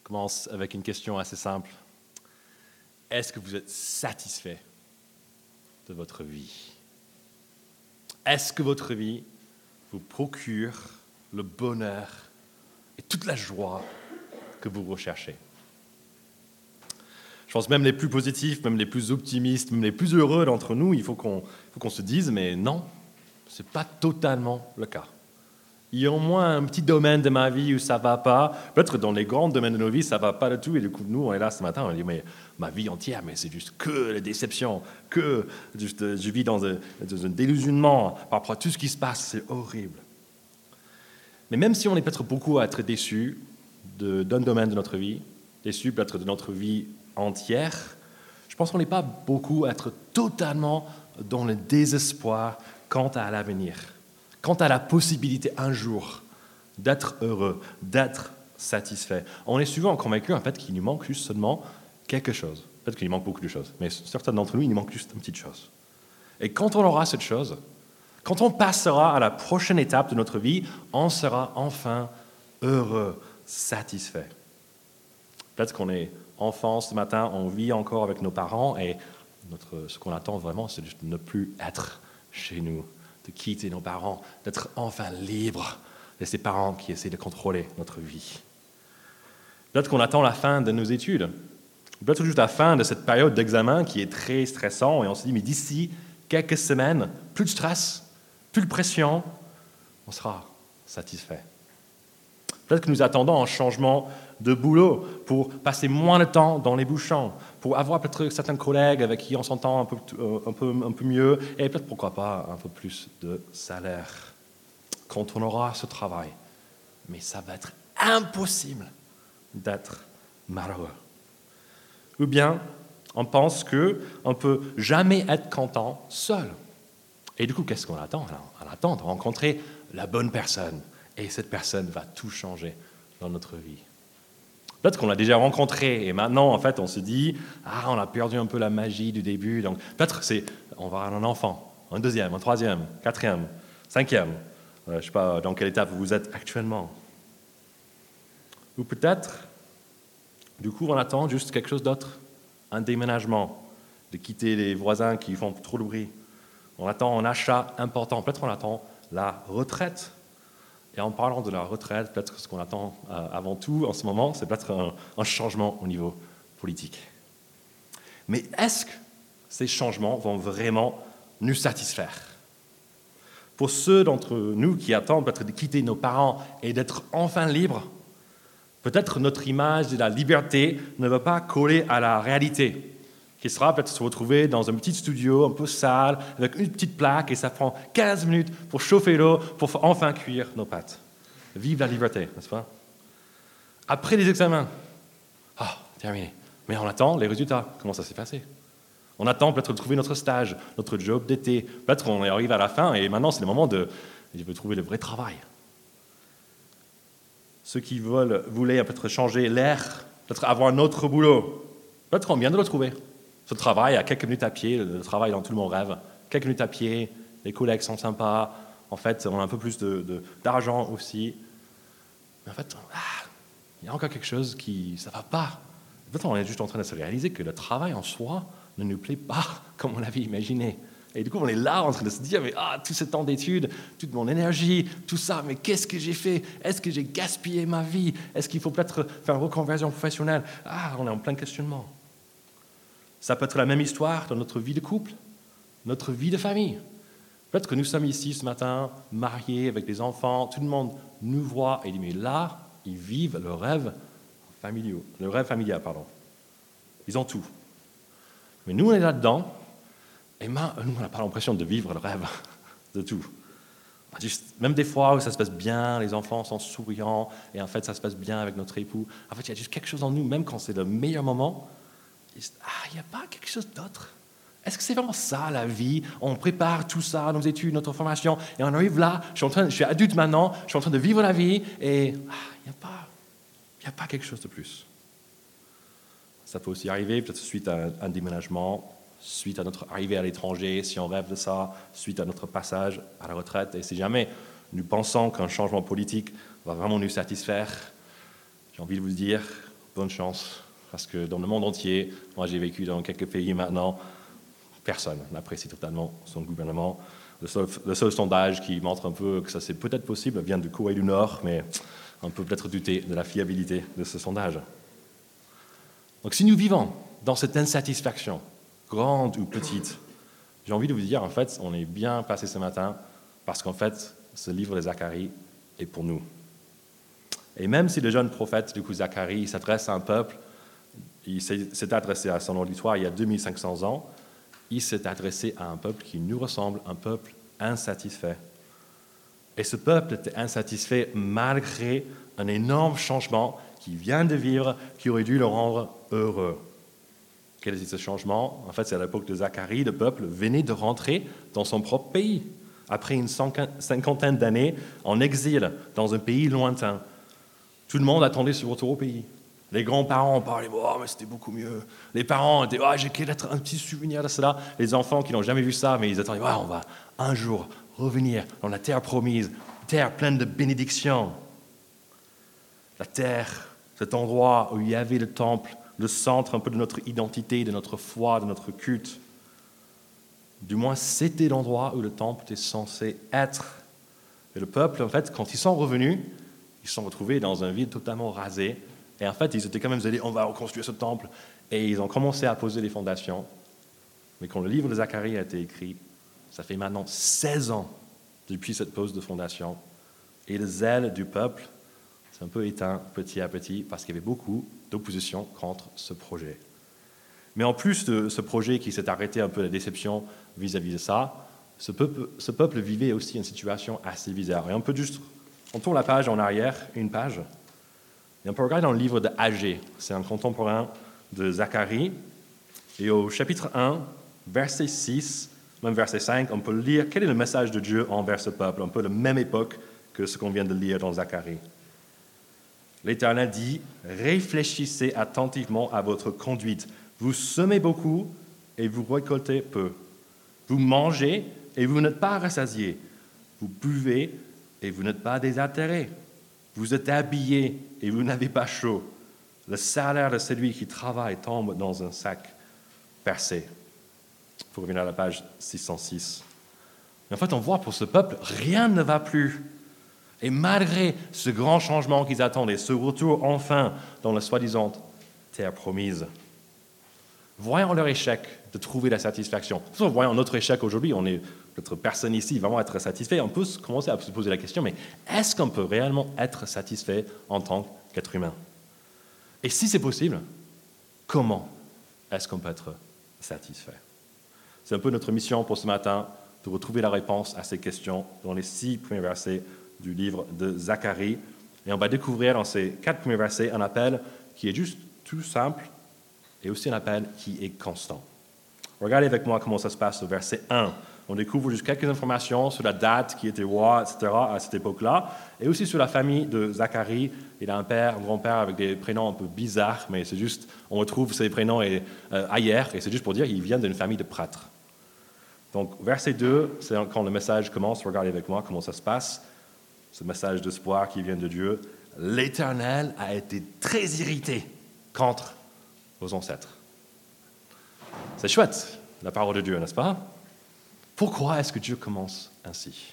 Je commence avec une question assez simple. Est-ce que vous êtes satisfait de votre vie? Est-ce que votre vie vous procure le bonheur et toute la joie que vous recherchez? Je pense même les plus positifs, même les plus optimistes, même les plus heureux d'entre nous, il faut qu'on se dise, mais non, ce n'est pas totalement le cas. Il y a au moins un petit domaine de ma vie où ça ne va pas. Peut-être dans les grands domaines de nos vies, ça ne va pas du tout. Et du coup, nous, on est là ce matin, on dit, mais ma vie entière, mais c'est juste que la déception, que juste, je vis dans un, dans un délusionnement par rapport à tout ce qui se passe, c'est horrible. Mais même si on est peut-être beaucoup à être déçu d'un domaine de notre vie, déçu peut-être de notre vie entière, je pense qu'on n'est pas beaucoup à être totalement dans le désespoir quant à l'avenir quant à la possibilité un jour d'être heureux, d'être satisfait. On est souvent convaincu en fait qu'il nous manque juste seulement quelque chose. Peut-être qu'il manque beaucoup de choses, mais certains d'entre nous, il nous manque juste une petite chose. Et quand on aura cette chose, quand on passera à la prochaine étape de notre vie, on sera enfin heureux, satisfait. Peut-être qu'on est enfant ce matin, on vit encore avec nos parents et notre, ce qu'on attend vraiment, c'est de ne plus être chez nous de quitter nos parents, d'être enfin libre de ces parents qui essaient de contrôler notre vie. Peut-être qu'on attend la fin de nos études, peut-être juste la fin de cette période d'examen qui est très stressant, et on se dit, mais d'ici quelques semaines, plus de stress, plus de pression, on sera satisfait. Peut-être que nous attendons un changement de boulot pour passer moins de temps dans les bouchons, pour avoir peut-être certains collègues avec qui on s'entend un peu, euh, un, peu, mieux, et peut-être pourquoi pas un peu plus de salaire quand on aura ce travail. Mais ça va être impossible d'être malheureux. Ou bien on pense qu'on ne peut jamais être content seul. Et du coup, qu'est-ce qu'on attend? On attend de rencontrer la bonne personne. Et cette personne va tout changer dans notre vie. Peut-être qu'on l'a déjà rencontré et maintenant, en fait, on se dit Ah, on a perdu un peu la magie du début. Donc, peut-être c'est on va avoir un enfant, un deuxième, un troisième, quatrième, cinquième. Euh, je ne sais pas dans quelle étape vous êtes actuellement. Ou peut-être, du coup, on attend juste quelque chose d'autre un déménagement, de quitter les voisins qui font trop de bruit. On attend un achat important. Peut-être on attend la retraite et en parlant de la retraite, peut-être ce qu'on attend euh, avant tout en ce moment, c'est peut-être un, changement au niveau politique. Mais est-ce que ces changements vont vraiment nous satisfaire? Pour ceux d'entre nous qui attendent peut-être de quitter nos parents et d'être enfin libres, peut-être notre image de la liberté ne va pas coller à la réalité qui sera peut-être se retrouver dans un petit studio un peu sale, avec une petite plaque, et ça prend 15 minutes pour chauffer l'eau, pour enfin cuire nos pâtes. Vive la liberté, n'est-ce pas? Après les examens, ah, terminé. Mais on attend les résultats. Comment ça s'est passé? On attend peut-être de trouver notre stage, notre job d'été. Peut-être qu'on arrive à la fin, et maintenant c'est le moment de trouver le vrai travail. Ceux qui veulent, voulaient peut-être changer l'air, peut-être avoir un autre boulot, peut-être qu'on vient de le trouver. Ce travail à quelques minutes à pied, le travail dont tout monde rêve, quelques minutes à pied, les collègues sont sympas, en fait, on a un peu plus d'argent aussi. Mais en fait, ah, il y a encore quelque chose qui ça va pas. Fait, on est juste en train de se réaliser que le travail en soi ne nous plaît pas comme on l'avait imaginé. Et du coup, on est là en train de se dire, mais ah, tout ce temps d'études, toute mon énergie, tout ça, mais qu'est-ce que j'ai fait? Est-ce que j'ai gaspillé ma vie? Est-ce qu'il faut peut-être faire une reconversion professionnelle? Ah, on est en plein questionnement. Ça peut être la même histoire dans notre vie de couple, notre vie de famille. Peut-être que nous sommes ici ce matin, mariés, avec des enfants, tout le monde nous voit et dit, mais là, ils vivent le rêve familial, pardon. Ils ont tout. Mais nous, on est là-dedans, et nous, on n'a pas l'impression de vivre le rêve de tout. même des fois où ça se passe bien, les enfants sont souriants, et en fait, ça se passe bien avec notre époux. En fait, il y a juste quelque chose en nous, même quand c'est le meilleur moment, ah, il n'y a pas quelque chose d'autre? Est-ce que c'est vraiment ça la vie? On prépare tout ça, nos études, notre formation, et on arrive là, je suis, en train, je suis adulte maintenant, je suis en train de vivre la vie, et ah, il n'y a, pas, a pas quelque chose de plus. Ça peut aussi arriver, peut-être suite à un déménagement, suite à notre arrivée à l'étranger, si on rêve de ça, suite à notre passage à la retraite. Et si jamais nous pensons qu'un changement politique va vraiment nous satisfaire, j'ai envie de vous dire, bonne chance, parce que dans le monde entier, moi j'ai vécu dans quelques pays maintenant, personne n'apprécie totalement son gouvernement. Le seul, sondage qui montre un peu que ça c'est peut-être possible vient du Corée du Nord, mais on peut peut-être douter de la fiabilité de ce sondage. Donc si nous vivons dans cette insatisfaction, grande ou petite, j'ai envie de vous dire, en fait, on est bien passé ce matin, parce qu'en fait, ce livre de Zacharie est pour nous. Et même si le jeune prophète, du coup Zacharie, s'adresse à un peuple, il s'est adressé à son auditoire il y a 2500 ans, il s'est adressé à un peuple qui nous ressemble, un peuple insatisfait. Et ce peuple était insatisfait malgré un énorme changement qui vient de vivre, qui aurait dû le rendre heureux. Quel est ce changement? En fait, c'est à l'époque de Zacharie, le peuple venait de rentrer dans son propre pays, après une cinquantaine d'années en exil dans un pays lointain. Tout le monde attendait ce retour au pays. Les grands-parents parlaient, oh, mais c'était beaucoup mieux. Les parents étaient, oh, j'ai un petit souvenir de cela. Les enfants qui n'ont jamais vu ça, mais ils attendaient, oh, on va un jour revenir dans la terre promise, terre pleine de bénédictions. La terre, cet endroit où il y avait le temple, le centre un peu de notre identité, de notre foi, de notre culte. Du moins, c'était l'endroit où le temple était censé être. Et le peuple, en fait, quand ils sont revenus, ils se sont retrouvés dans un vide totalement rasé, et en fait, ils étaient quand même dit, on va reconstruire ce temple. Et ils ont commencé à poser les fondations. Mais quand le livre de Zacharie a été écrit, ça fait maintenant 16 ans depuis cette pose de fondation. Et le zèle du peuple s'est un peu éteint petit à petit parce qu'il y avait beaucoup d'opposition contre ce projet. Mais en plus de ce projet qui s'est arrêté un peu la déception vis-à-vis de ça, ce peuple, ce peuple, vivait aussi une situation assez bizarre. Et on peut juste, on tourne la page en arrière, une page, et on peut regarder dans le livre de Agé, c'est un contemporain de Zacharie, et au chapitre 1, verset 6, même verset 5, on peut lire quel est le message de Dieu envers ce peuple, un peu la même époque que ce qu'on vient de lire dans Zacharie. L'Éternel dit, réfléchissez attentivement à votre conduite. Vous semez beaucoup et vous récoltez peu. Vous mangez et vous n'êtes pas rassasiés. Vous buvez et vous n'êtes pas désaltérés. Vous êtes habillés et vous n'avez pas chaud. Le salaire de celui qui travaille tombe dans un sac percé. Pour revenir à la page 606. Mais en fait, on voit pour ce peuple, rien ne va plus. Et malgré ce grand changement qu'ils attendaient, ce retour enfin dans la soi-disant terre promise, voyant leur échec de trouver la satisfaction, voyant notre échec aujourd'hui, on est peut-être personne ici vraiment être satisfait, on peut commencer à se poser la question, mais est-ce qu'on peut réellement être satisfait en tant qu'être humain? Et si c'est possible, comment est-ce qu'on peut être satisfait? C'est un peu notre mission pour ce matin, de retrouver la réponse à ces questions dans les six premiers versets du livre de Zacharie. Et on va découvrir dans ces quatre premiers versets un appel qui est juste tout simple et aussi un appel qui est constant. Regardez avec moi comment ça se passe au verset 1. On découvre juste quelques informations sur la date qui était roi, etc. à cette époque-là, et aussi sur la famille de Zacharie. Il a un père, un grand-père avec des prénoms un peu bizarres, mais c'est juste, on retrouve ces prénoms et, euh, ailleurs, et c'est juste pour dire qu'il vient d'une famille de prêtres. Donc, verset 2, c'est quand le message commence. Regardez avec moi comment ça se passe ce message d'espoir qui vient de Dieu, l'Éternel a été très irrité contre vos ancêtres. C'est chouette, la parole de Dieu, n'est-ce pas? Pourquoi est-ce que Dieu commence ainsi?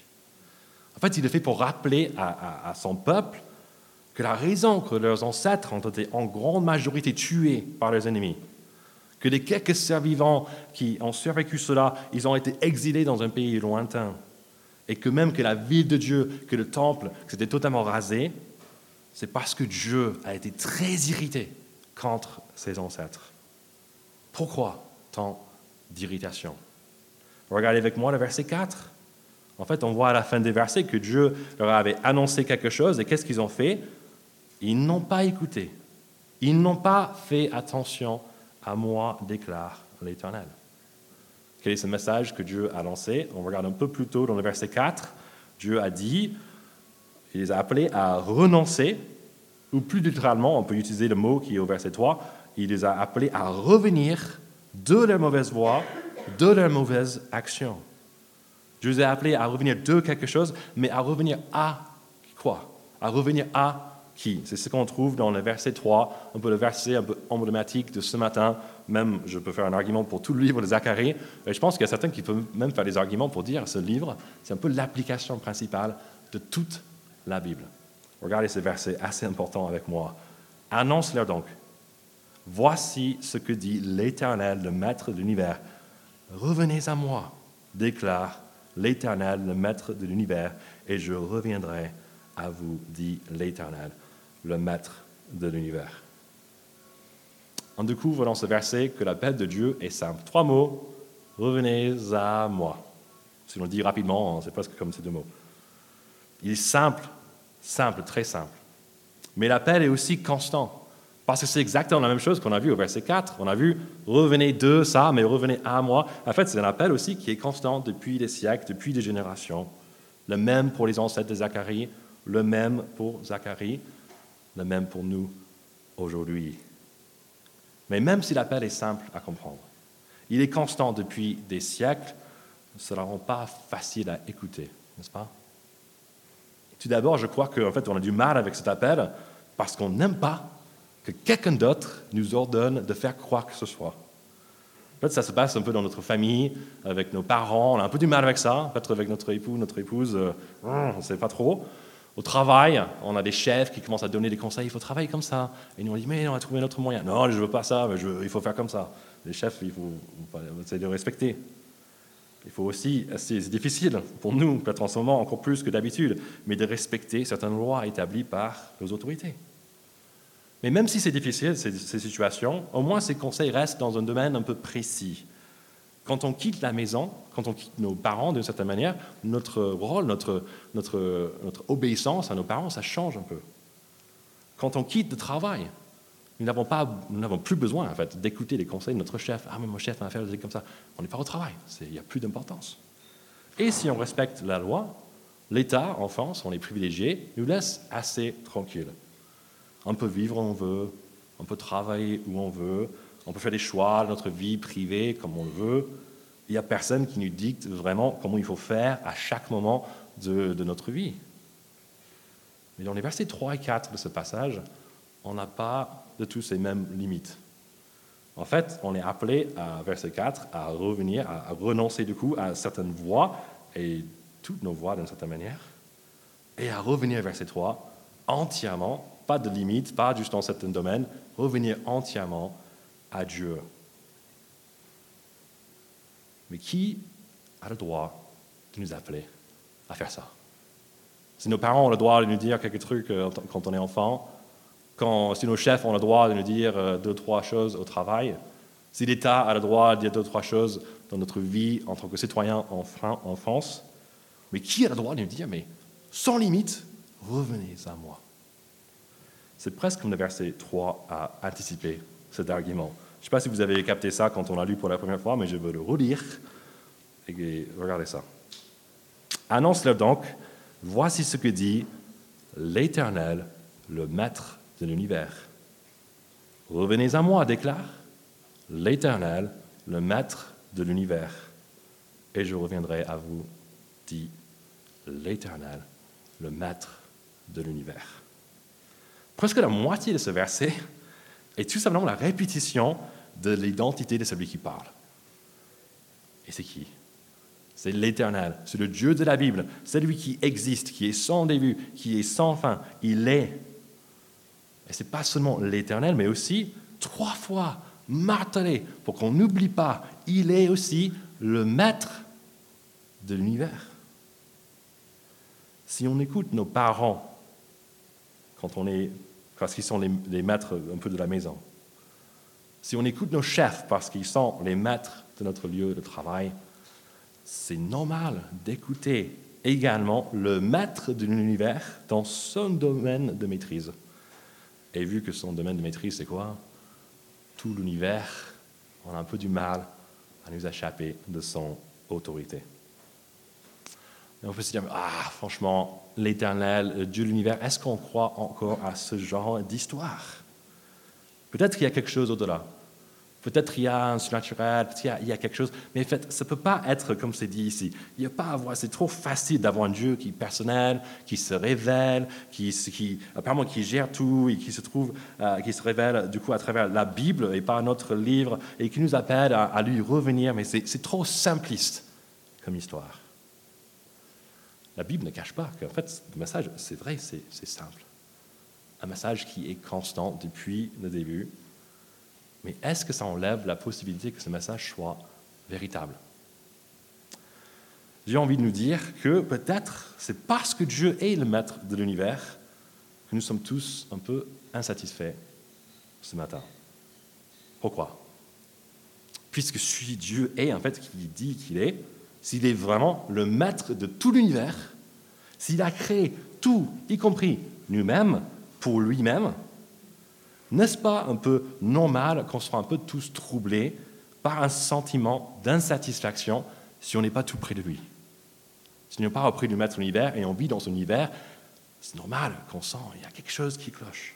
En fait, il le fait pour rappeler à, son peuple que la raison que leurs ancêtres ont été en grande majorité tués par leurs ennemis, que les quelques survivants qui ont survécu cela, ils ont été exilés dans un pays lointain, et que même que la ville de Dieu, que le temple, c'était totalement rasé, c'est parce que Dieu a été très irrité contre ses ancêtres. Pourquoi tant d'irritation? Regardez avec moi le verset 4. En fait, on voit à la fin des versets que Dieu leur avait annoncé quelque chose et qu'est-ce qu'ils ont fait? Ils n'ont pas écouté. Ils n'ont pas fait attention à moi, déclare l'Éternel. Quel est ce message que Dieu a lancé? On regarde un peu plus tôt dans le verset 4. Dieu a dit, il les a appelés à renoncer, ou plus littéralement, on peut utiliser le mot qui est au verset 3, il les a appelés à revenir de leur mauvaise voie, de leur mauvaise action. Dieu les a appelés à revenir de quelque chose, mais à revenir à quoi? À revenir à qui? C'est ce qu'on trouve dans le verset 3, un peu le verset un emblématique de ce matin. Même, je peux faire un argument pour tout le livre de Zacharie. Et je pense qu'il y a certains qui peuvent même faire des arguments pour dire ce livre, c'est un peu l'application principale de toute la Bible. Regardez ce verset assez important avec moi. Annonce-leur donc. Voici ce que dit l'Éternel, le Maître de l'univers. Revenez à moi, déclare l'Éternel, le Maître de l'univers, et je reviendrai à vous, dit l'Éternel, le Maître de l'univers. On découvre dans ce verset que l'appel de Dieu est simple. Trois mots, revenez à moi. Si l'on dit rapidement, c'est presque comme ces deux mots. Il est simple, simple, très simple. Mais l'appel est aussi constant. Parce que c'est exactement la même chose qu'on a vu au verset 4. On a vu revenez de ça, mais revenez à moi. En fait, c'est un appel aussi qui est constant depuis des siècles, depuis des générations. Le même pour les ancêtres de Zacharie, le même pour Zacharie, le même pour nous aujourd'hui. Mais même si l'appel est simple à comprendre, il est constant depuis des siècles, cela ne rend pas facile à écouter, n'est-ce pas? Tout d'abord, je crois qu'en fait, on a du mal avec cet appel parce qu'on n'aime pas que quelqu'un d'autre nous ordonne de faire quoi que ce soit. En fait, ça se passe un peu dans notre famille, avec nos parents, on a un peu du mal avec ça. Peut-être avec notre époux, notre épouse, euh, on ne sait pas trop. Au travail, on a des chefs qui commencent à donner des conseils, il faut travailler comme ça. Et nous, on dit, mais on va trouver un autre moyen. Non, je ne veux pas ça, mais il faut faire comme ça. Les chefs, il faut essayer de respecter. Il faut aussi, c'est difficile pour nous, peut-être en ce moment encore plus que d'habitude, mais de respecter certaines lois établies par nos autorités. Mais même si c'est difficile, ces, situations, au moins ces conseils restent dans un domaine un peu précis. Quand on quitte la maison, quand on quitte nos parents d'une certaine manière, notre rôle, notre, obéissance à nos parents, ça change un peu. Quand on quitte le travail, nous n'avons, plus besoin en fait, d'écouter les conseils de notre chef. Ah, mais mon chef m'a fait des comme ça. On n'est pas au travail, il n'y a plus d'importance. Et si on respecte la loi, l'État, en France, on est privilégié, nous laisse assez tranquilles. On peut vivre où on veut, on peut travailler où on veut, on peut faire des choix de notre vie privée comme on le veut. Il n'y a personne qui nous dicte vraiment comment il faut faire à chaque moment de, notre vie. Mais dans les versets 3 et 4 de ce passage, on n'a pas de tous ces mêmes limites. En fait, on est appelé à verset 4 à revenir, à renoncer du coup à certaines voies, et toutes nos voies d'une certaine manière, et à revenir verset 3 entièrement, pas de limites, pas juste dans certains domaines, revenir entièrement à Dieu. Mais qui a le droit de nous appeler à faire ça? Si nos parents ont le droit de nous dire quelques trucs euh, quand on est enfant, quand, si nos chefs ont le droit de nous dire euh, deux, trois choses au travail, si l'État a le droit de dire deux, trois choses dans notre vie en tant que citoyen en France, mais qui a le droit de nous dire, mais sans limite, revenez à moi C'est presque comme le verset 3 a anticipé cet argument. Je ne sais pas si vous avez capté ça quand on l'a lu pour la première fois, mais je veux le relire. Et regardez ça. Annonce-le donc, voici ce que dit l'Éternel, le Maître de l'univers. Revenez à moi, déclare l'Éternel, le Maître de l'univers, et je reviendrai à vous, dit l'Éternel, le Maître de l'univers. Presque la moitié de ce verset et tout simplement la répétition de l'identité de celui qui parle. Et c'est qui? C'est l'Éternel, c'est le Dieu de la Bible, celui qui existe, qui est sans début, qui est sans fin. Il est. Et ce n'est pas seulement l'Éternel, mais aussi trois fois martelé pour qu'on n'oublie pas, il est aussi le maître de l'univers. Si on écoute nos parents quand on est parce qu'ils sont les, maîtres un peu de la maison. Si on écoute nos chefs parce qu'ils sont les maîtres de notre lieu de travail, c'est normal d'écouter également le maître de l'univers dans son domaine de maîtrise. Et vu que son domaine de maîtrise, c'est quoi? Tout l'univers, on a un peu du mal à nous échapper de son autorité. Et on peut se dire, ah, franchement, l'éternel, Dieu de l'univers, est-ce qu'on croit encore à ce genre d'histoire? Peut-être qu'il y a quelque chose au-delà. Peut-être il y a un surnaturel, peut-être il y a quelque chose, mais en fait, ça ne peut pas être comme c'est dit ici. Il y a pas à avoir, c'est trop facile d'avoir un Dieu qui est personnel, qui se révèle, qui, qui apparemment qui gère tout et qui se trouve, euh, qui se révèle du coup à travers la Bible et pas notre livre et qui nous appelle à, à lui revenir. Mais c'est trop simpliste comme histoire. La Bible ne cache pas qu'en fait, le message, c'est vrai, c'est simple. Un message qui est constant depuis le début mais est-ce que ça enlève la possibilité que ce message soit véritable? J'ai envie de nous dire que peut-être c'est parce que Dieu est le maître de l'univers que nous sommes tous un peu insatisfaits ce matin. Pourquoi? Puisque si Dieu est en fait qui dit qu'il est, s'il est vraiment le maître de tout l'univers, s'il a créé tout, y compris nous-mêmes, pour lui-même, n'est-ce pas un peu normal qu'on soit un peu tous troublés par un sentiment d'insatisfaction si on n'est pas tout près de lui? Si on n'est pas auprès du maître de l'univers et on vit dans son univers, c'est normal qu'on sent qu'il y a quelque chose qui cloche.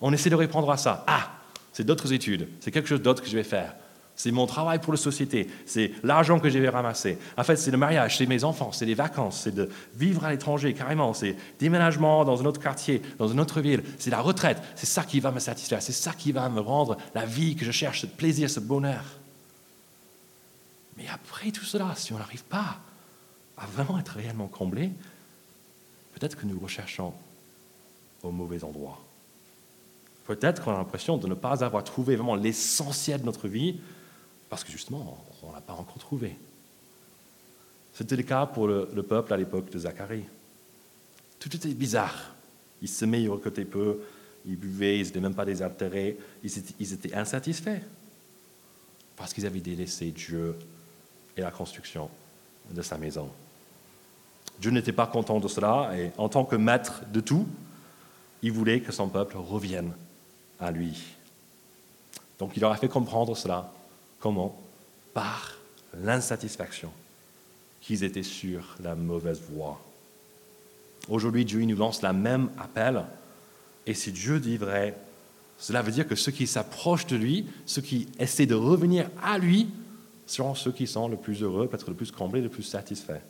On essaie de répondre à ça. Ah, c'est d'autres études, c'est quelque chose d'autre que je vais faire. C'est mon travail pour la société. C'est l'argent que je vais ramasser. En fait, c'est le mariage, c'est mes enfants, c'est les vacances, c'est de vivre à l'étranger carrément, c'est déménagement dans un autre quartier, dans une autre ville, c'est la retraite. C'est ça qui va me satisfaire, c'est ça qui va me rendre la vie que je cherche, ce plaisir, ce bonheur. Mais après tout cela, si on n'arrive pas à vraiment être réellement comblé, peut-être que nous recherchons au mauvais endroit. Peut-être qu'on a l'impression de ne pas avoir trouvé vraiment l'essentiel de notre vie parce que justement, on ne l'a pas encore trouvé. C'était le cas pour le, peuple à l'époque de Zacharie. Tout était bizarre. Ils se ils côté peu, ils buvaient, ils n'étaient même pas désaltérés, ils ils étaient insatisfaits parce qu'ils avaient délaissé Dieu et la construction de sa maison. Dieu n'était pas content de cela et en tant que maître de tout, il voulait que son peuple revienne à lui. Donc il leur a fait comprendre cela Comment Par l'insatisfaction qu'ils étaient sur la mauvaise voie. Aujourd'hui, Dieu nous lance la même appel. Et si Dieu dit vrai, cela veut dire que ceux qui s'approchent de lui, ceux qui essaient de revenir à lui, seront ceux qui sont le plus heureux, peut-être le plus comblés, le plus satisfaits.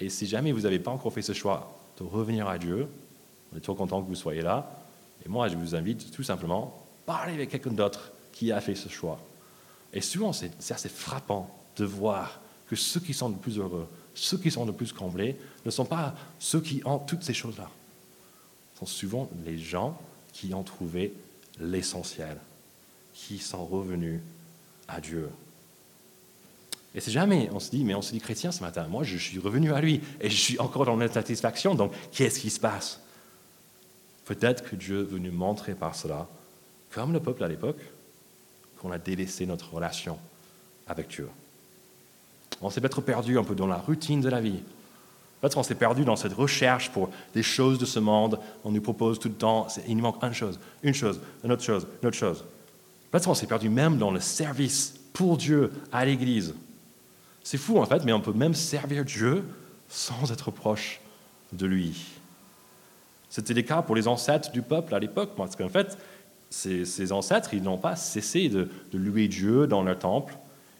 Et si jamais vous n'avez pas encore fait ce choix de revenir à Dieu, on est trop content que vous soyez là. Et moi, je vous invite tout simplement à parler avec quelqu'un d'autre qui a fait ce choix. Et souvent, c'est assez frappant de voir que ceux qui sont le plus heureux, ceux qui sont le plus comblés, ne sont pas ceux qui ont toutes ces choses-là. Ce sont souvent les gens qui ont trouvé l'essentiel, qui sont revenus à Dieu. Et c'est jamais, on se dit, mais on se dit chrétien ce matin, moi je suis revenu à lui et je suis encore dans l'insatisfaction, donc qu'est-ce qui se passe? Peut-être que Dieu veut nous montrer par cela, comme le peuple à l'époque, qu'on a délaissé notre relation avec Dieu. On s'est peut-être perdu un peu dans la routine de la vie. Peut-être on s'est perdu dans cette recherche pour des choses de ce monde. On nous propose tout le temps, il nous manque une chose, une chose, une autre chose, une autre chose. Peut-être on s'est perdu même dans le service pour Dieu à l'Église. C'est fou en fait, mais on peut même servir Dieu sans être proche de lui. C'était le cas pour les ancêtres du peuple à l'époque, parce qu'en fait, ces, ancêtres, ils n'ont pas cessé de, louer Dieu dans leur temple.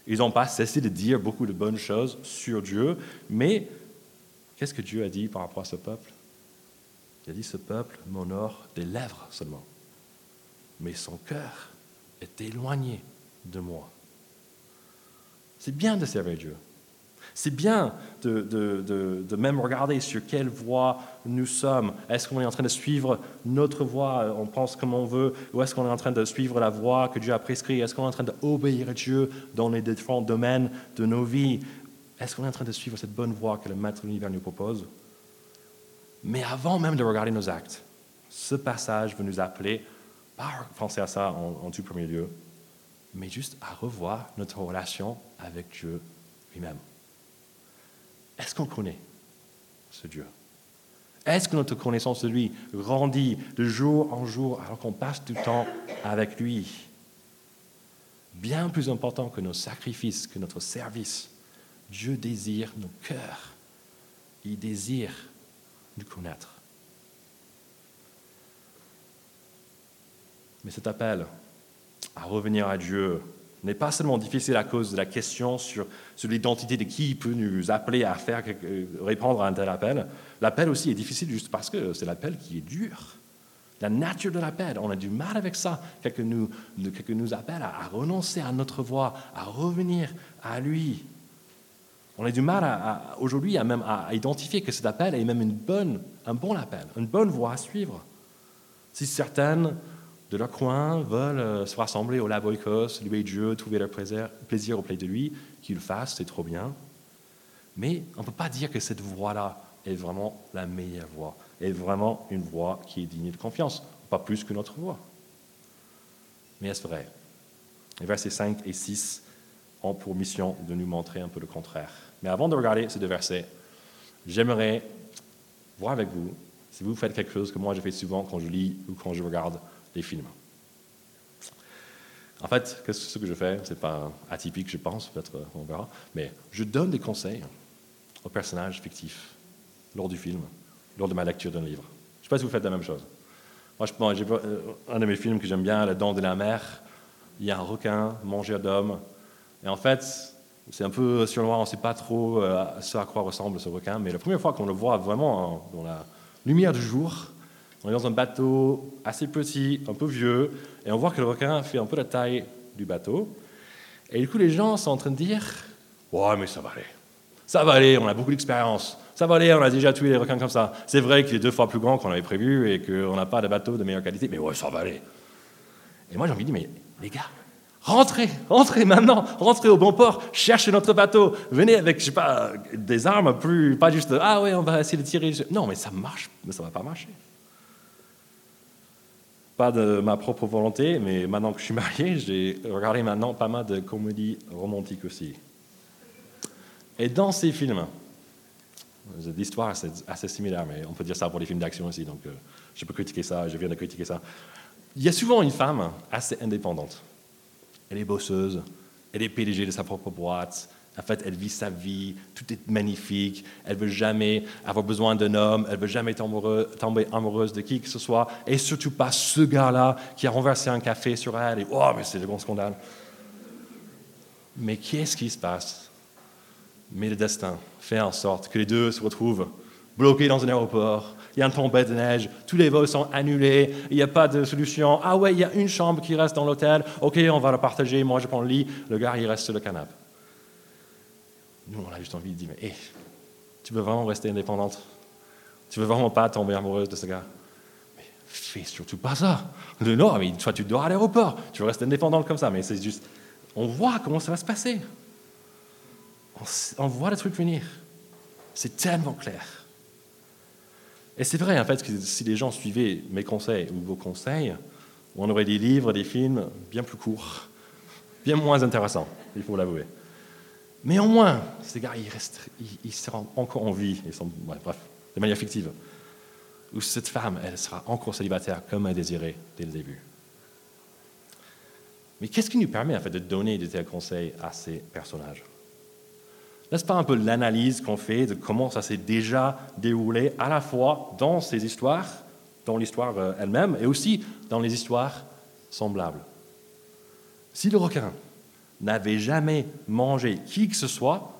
Ils n'ont pas cessé de dire beaucoup de bonnes choses sur Dieu. Mais qu'est-ce que Dieu a dit par rapport à ce peuple? Il a dit, ce peuple m'honore des lèvres seulement. Mais son cœur est éloigné de moi. C'est bien de servir Dieu. C'est bien de, même regarder sur quelle voie nous sommes. Est-ce qu'on est en train de suivre notre voie, on pense comme on veut, ou est-ce qu'on est en train de suivre la voie que Dieu a prescrite? Est-ce qu'on est en train d'obéir à Dieu dans les différents domaines de nos vies? Est-ce qu'on est en train de suivre cette bonne voie que le Maître de l'univers nous propose? Mais avant même de regarder nos actes, ce passage veut nous appeler, pas à penser à ça en tout premier lieu, mais juste à revoir notre relation avec Dieu lui-même. Est-ce qu'on connaît ce Dieu? Est-ce que notre connaissance de lui grandit de jour en jour alors qu'on passe du temps avec lui? Bien plus important que nos sacrifices, que notre service, Dieu désire nos cœurs. Il désire nous connaître. Mais cet appel à revenir à Dieu n'est pas seulement difficile à cause de la question sur, sur l'identité de qui peut nous appeler à faire, répondre à un tel appel. L'appel aussi est difficile juste parce que c'est l'appel qui est dur. La nature de l'appel, on a du mal avec ça. Quelqu'un nous, nous appelle à, renoncer à notre voie, à revenir à lui. On a du mal aujourd'hui à même à identifier que cet appel est même une bonne, un bon appel, une bonne voie à suivre. Si certaines de leur coin veulent euh, se rassembler au Laboikos, louer Dieu, trouver leur plaisir, plaisir auprès de lui, qu'ils le fassent, c'est trop bien. Mais on ne peut pas dire que cette voie-là est vraiment la meilleure voie, est vraiment une voie qui est digne de confiance, pas plus que notre voie. Mais est-ce vrai? Les versets 5 et 6 ont pour mission de nous montrer un peu le contraire. Mais avant de regarder ces deux versets, j'aimerais voir avec vous si vous faites quelque chose que moi je fais souvent quand je lis ou quand je regarde des films. En fait, ce que je fais, ce n'est pas atypique, je pense, peut-être euh, on verra, mais je donne des conseils aux personnages fictifs lors du film, lors de ma lecture d'un livre. Je ne sais pas si vous faites la même chose. Moi, euh, un de mes films que j'aime bien, La Dent de la mer. Il y a un requin, mangeur d'hommes. Et en fait, c'est un peu sur le noir, on ne sait pas trop euh, ce à quoi ressemble ce requin, mais la première fois qu'on le voit vraiment dans la lumière du jour, on est dans un bateau assez petit, un peu vieux, et on voit que le requin fait un peu la taille du bateau. Et du coup, les gens sont en train de dire Ouais, mais ça va aller. Ça va aller, on a beaucoup d'expérience. Ça va aller, on a déjà tué les requins comme ça. C'est vrai qu'il est deux fois plus grand qu'on avait prévu et qu'on n'a pas de bateau de meilleure qualité, mais ouais, ça va aller. Et moi, j'ai envie de dire Mais les gars, rentrez, rentrez maintenant, rentrez au bon port, cherchez notre bateau, venez avec, je sais pas, des armes plus, pas juste Ah ouais, on va essayer de tirer. Non, mais ça marche, mais ça va pas marcher pas de ma propre volonté, mais maintenant que je suis marié, j'ai regardé maintenant pas mal de comédies romantiques aussi. Et dans ces films, l'histoire est assez similaire, mais on peut dire ça pour les films d'action aussi, donc euh, je peux critiquer ça, je viens de critiquer ça. Il y a souvent une femme assez indépendante. Elle est bosseuse, elle est PDG de sa propre boîte, en fait, elle vit sa vie, tout est magnifique, elle veut jamais avoir besoin d'un homme, elle veut jamais tomber amoureuse de qui que ce soit, et surtout pas ce gars-là qui a renversé un café sur elle, et oh, mais c'est le grand scandale. Mais qu'est-ce qui se passe? Mais le destin fait en sorte que les deux se retrouvent bloqués dans un aéroport, il y a une tempête de neige, tous les vols sont annulés, il n'y a pas de solution. Ah ouais, il y a une chambre qui reste dans l'hôtel, ok, on va la partager, moi je prends le lit, le gars il reste sur le canapé. Nous, on a juste envie de dire, mais tu veux vraiment rester indépendante? Tu veux vraiment pas tomber amoureuse de ce gars? Mais fais surtout pas ça. Non, mais toi, tu dors à l'aéroport, tu veux rester indépendante comme ça, mais c'est juste, on voit comment ça va se passer. On, voit le truc venir. C'est tellement clair. Et c'est vrai, en fait, que si les gens suivaient mes conseils ou vos conseils, on aurait des livres, des films bien plus courts, bien moins intéressants, il faut l'avouer. Mais au moins, ces gars, ils, restent, ils, seront encore en vie, ils sont, bref, de manière fictive. Ou cette femme, elle sera encore célibataire comme elle désirait dès le début. Mais qu'est-ce qui nous permet en fait de donner des tels conseils à ces personnages? N'est-ce pas un peu l'analyse qu'on fait de comment ça s'est déjà déroulé à la fois dans ces histoires, dans l'histoire euh, elle-même, et aussi dans les histoires semblables? Si le requin n'avait jamais mangé qui que ce soit,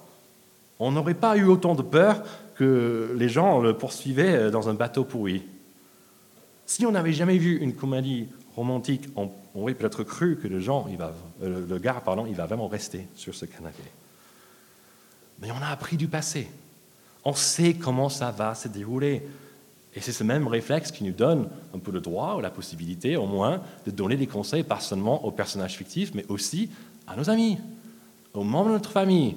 on n'aurait pas eu autant de peur que les gens le poursuivaient dans un bateau pourri. Si on n'avait jamais vu une comédie romantique, on, aurait peut-être cru que le, gens, euh, le gars pardon, il va vraiment rester sur ce canapé. Mais on a appris du passé. On sait comment ça va se dérouler. Et c'est ce même réflexe qui nous donne un peu le droit ou la possibilité, au moins, de donner des conseils, pas seulement aux personnages fictifs, mais aussi à nos amis, aux membres de notre famille,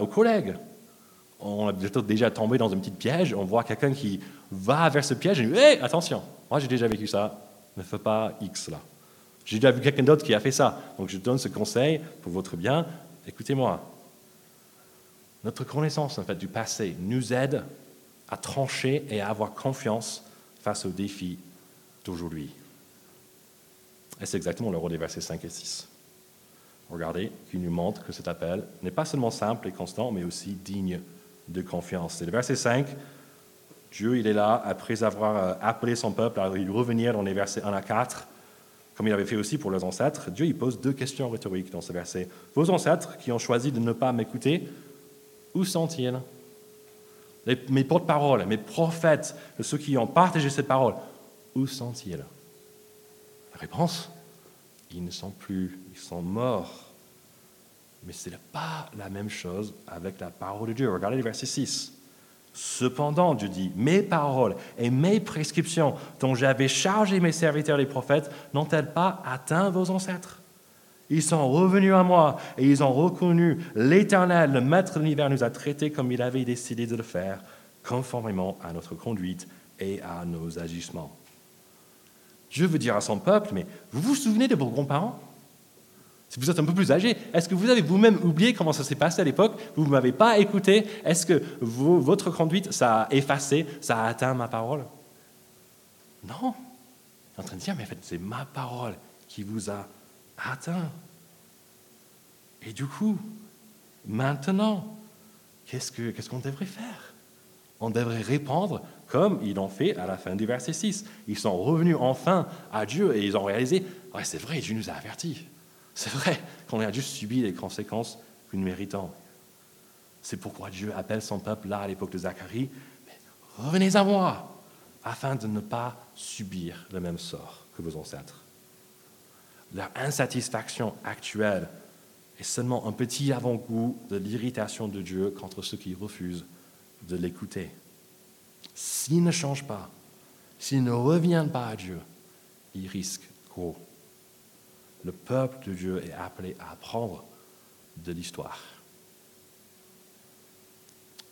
aux collègues. On a déjà tombé dans un petit piège, on voit quelqu'un qui va vers ce piège et dit Hé, attention, moi j'ai déjà vécu ça, ne fais pas X là. J'ai déjà vu quelqu'un d'autre qui a fait ça, donc je donne ce conseil pour votre bien, écoutez-moi. Notre connaissance en fait, du passé nous aide à trancher et à avoir confiance face aux défis d'aujourd'hui. Et c'est exactement le rôle des versets 5 et 6 regardez, qui nous montre que cet appel n'est pas seulement simple et constant, mais aussi digne de confiance. C'est le verset 5. Dieu, il est là, après avoir euh, appelé son peuple à revenir dans les versets 1 à 4, Comme il avait fait aussi pour leurs ancêtres, Dieu il pose deux questions rhétoriques dans ce verset. Vos ancêtres qui ont choisi de ne pas m'écouter, où sont-ils? Mes porte-paroles, mes prophètes, ceux qui ont partagé ces paroles, où sont-ils? La réponse Ils ne sont plus, ils sont morts. Mais ce n'est pas la même chose avec la parole de Dieu. Regardez le verset 6. Cependant, Dieu dit, mes paroles et mes prescriptions dont j'avais chargé mes serviteurs les prophètes n'ont-elles pas atteint vos ancêtres? Ils sont revenus à moi et ils ont reconnu l'Éternel, le Maître de l'univers, nous a traités comme il avait décidé de le faire, conformément à notre conduite et à nos agissements. Dieu veut dire à son peuple, mais vous vous souvenez de vos grands-parents? Si vous êtes un peu plus âgé, est-ce que vous avez vous-même oublié comment ça s'est passé à l'époque? Vous ne m'avez pas écouté. Est-ce que votre conduite, ça a effacé, ça a atteint ma parole? Non. Il est en train de dire, mais en fait, c'est ma parole qui vous a atteint. Et du coup, maintenant, qu'est-ce qu'on devrait faire? On devrait répondre comme ils l'ont fait à la fin du verset 6. Ils sont revenus enfin à Dieu et ils ont réalisé, c'est vrai, Dieu nous a avertis. C'est vrai qu'on a juste subi les conséquences que nous méritons. C'est pourquoi Dieu appelle son peuple là à l'époque de Zacharie, revenez à moi, afin de ne pas subir le même sort que vos ancêtres. Leur insatisfaction actuelle est seulement un petit avant-goût de l'irritation de Dieu contre ceux qui refusent de l'écouter. S'ils ne changent pas, s'ils ne reviennent pas à Dieu, ils risquent gros le peuple de Dieu est appelé à apprendre de l'histoire.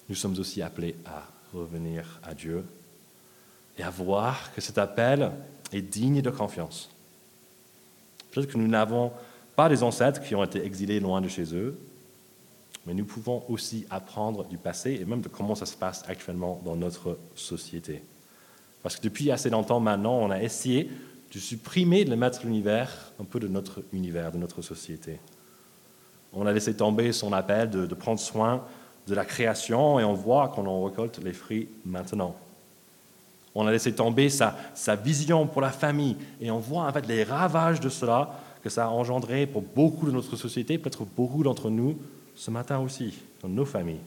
Nous sommes aussi appelés à revenir à Dieu et à voir que cet appel est digne de confiance. Peut-être que nous n'avons pas des ancêtres qui ont été exilés loin de chez eux, mais nous pouvons aussi apprendre du passé et même de comment ça se passe actuellement dans notre société. Parce que depuis assez longtemps maintenant, on a essayé de supprimer de l'univers un peu de notre univers, de notre société. On a laissé tomber son appel de, prendre soin de la création et on voit qu'on en récolte les fruits maintenant. On a laissé tomber sa, sa, vision pour la famille et on voit en fait les ravages de cela que ça a engendré pour beaucoup de notre société, peut-être beaucoup d'entre nous ce matin aussi, dans nos familles.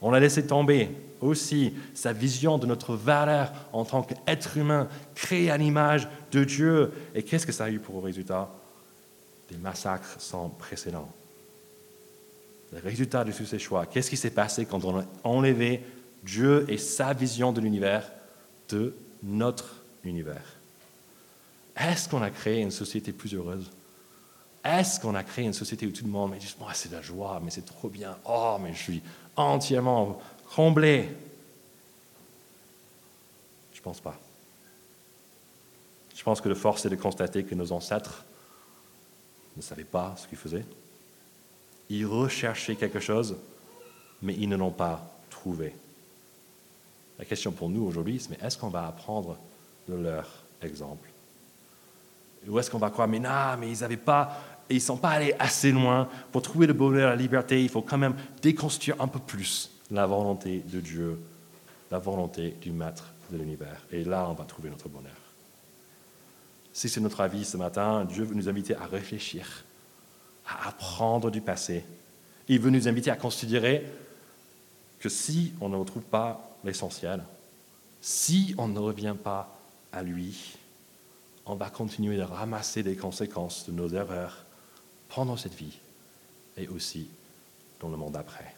On a laissé tomber aussi sa vision de notre valeur en tant qu'être humain, créé à l'image de Dieu. Et qu'est-ce que ça a eu pour résultat? Des massacres sans précédent. Le résultat de tous ces choix, qu'est-ce qui s'est passé quand on a enlevé Dieu et sa vision de l'univers de notre univers? Est-ce qu'on a créé une société plus heureuse? Est-ce qu'on a créé une société où tout le monde dit oh, c'est de la joie, mais c'est trop bien, oh, mais je suis entièrement comblé Je ne pense pas. Je pense que le force est de constater que nos ancêtres ne savaient pas ce qu'ils faisaient. Ils recherchaient quelque chose, mais ils ne l'ont pas trouvé. La question pour nous aujourd'hui, c'est est-ce qu'on va apprendre de leur exemple? Ou est-ce qu'on va croire, mais non, mais ils n'avaient pas et ils ne sont pas allés assez loin pour trouver le bonheur, la liberté. Il faut quand même déconstruire un peu plus la volonté de Dieu, la volonté du Maître de l'univers. Et là, on va trouver notre bonheur. Si c'est notre avis ce matin, Dieu veut nous inviter à réfléchir, à apprendre du passé. Il veut nous inviter à considérer que si on ne retrouve pas l'essentiel, si on ne revient pas à lui, on va continuer de ramasser des conséquences de nos erreurs pendant cette vie et aussi dans le monde après.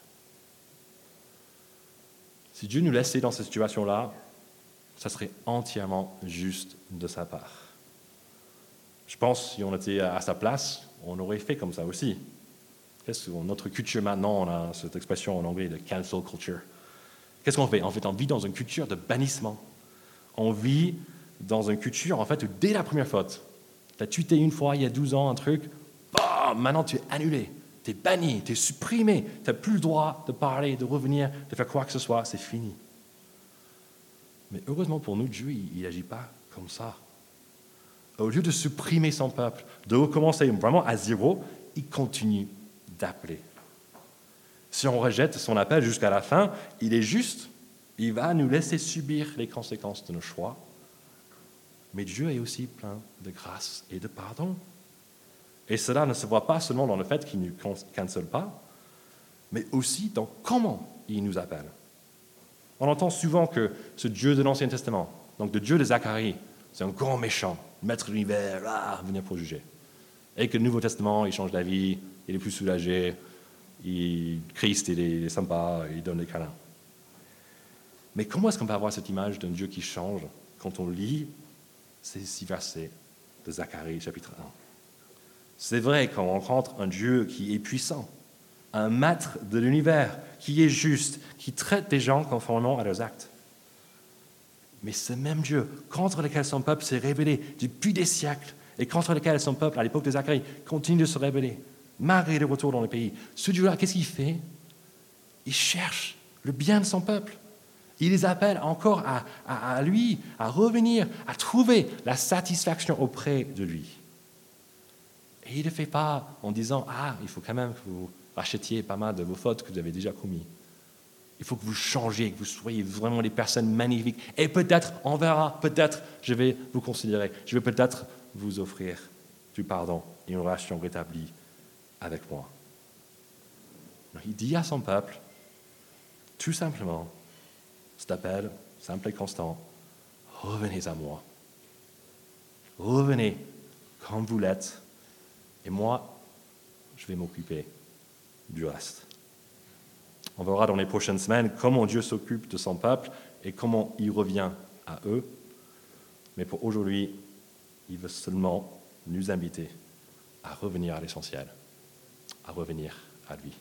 Si Dieu nous laissait dans cette situation-là, ça serait entièrement juste de sa part. Je pense, si on était à sa place, on aurait fait comme ça aussi. Qu'est-ce que notre culture maintenant, on a cette expression en anglais de cancel culture? Qu'est-ce qu'on fait? En fait, on vit dans une culture de bannissement. On vit dans une culture, en fait, où dès la première faute, tu as tué une fois, il y a 12 ans, un truc, maintenant tu es annulé, tu es banni, tu es supprimé, tu n'as plus le droit de parler, de revenir, de faire quoi que ce soit, c'est fini. Mais heureusement pour nous, Dieu, il n'agit pas comme ça. Au lieu de supprimer son peuple, de recommencer vraiment à zéro, il continue d'appeler. Si on rejette son appel jusqu'à la fin, il est juste, il va nous laisser subir les conséquences de nos choix, Mais Dieu est aussi plein de grâce et de pardon. Et cela ne se voit pas seulement dans le fait qu'il ne nous cancelle pas, mais aussi dans comment il nous appelle. On entend souvent que ce Dieu de l'Ancien Testament, donc le Dieu de Zacharie, c'est un grand méchant, maître de l'univers, ah, venir pour juger. Et que le Nouveau Testament, il change d'avis, il est plus soulagé, il, Christ, il est sympa, il donne des câlins. Mais comment est-ce qu'on peut avoir cette image d'un Dieu qui change quand on lit ces six versets de Zacharie chapitre 1 C'est vrai qu'on rencontre un Dieu qui est puissant, un maître de l'univers, qui est juste, qui traite des gens conformément à leurs actes. Mais ce même Dieu contre lequel son peuple s'est révélé depuis des siècles et contre lequel son peuple, à l'époque de Zacharie, continue de se révéler, malgré le retour dans le pays, ce Dieu-là, qu'est-ce qu'il fait? Il cherche le bien de son peuple. Il les appelle encore à, lui, à revenir, à trouver la satisfaction auprès de lui. Et il ne le fait pas en disant Ah, il faut quand même que vous rachetiez pas mal de vos fautes que vous avez déjà commises. Il faut que vous changiez, que vous soyez vraiment des personnes magnifiques. Et peut-être, on verra, peut-être, je vais vous considérer, je vais peut-être vous offrir du pardon et une relation rétablie avec moi. Il dit à son peuple, tout simplement, cet appel simple et constant, revenez à moi. Revenez comme vous l'êtes, et moi, je vais m'occuper du reste. On verra dans les prochaines semaines comment Dieu s'occupe de son peuple et comment il revient à eux. Mais pour aujourd'hui, il veut seulement nous inviter à revenir à l'essentiel, à revenir à lui.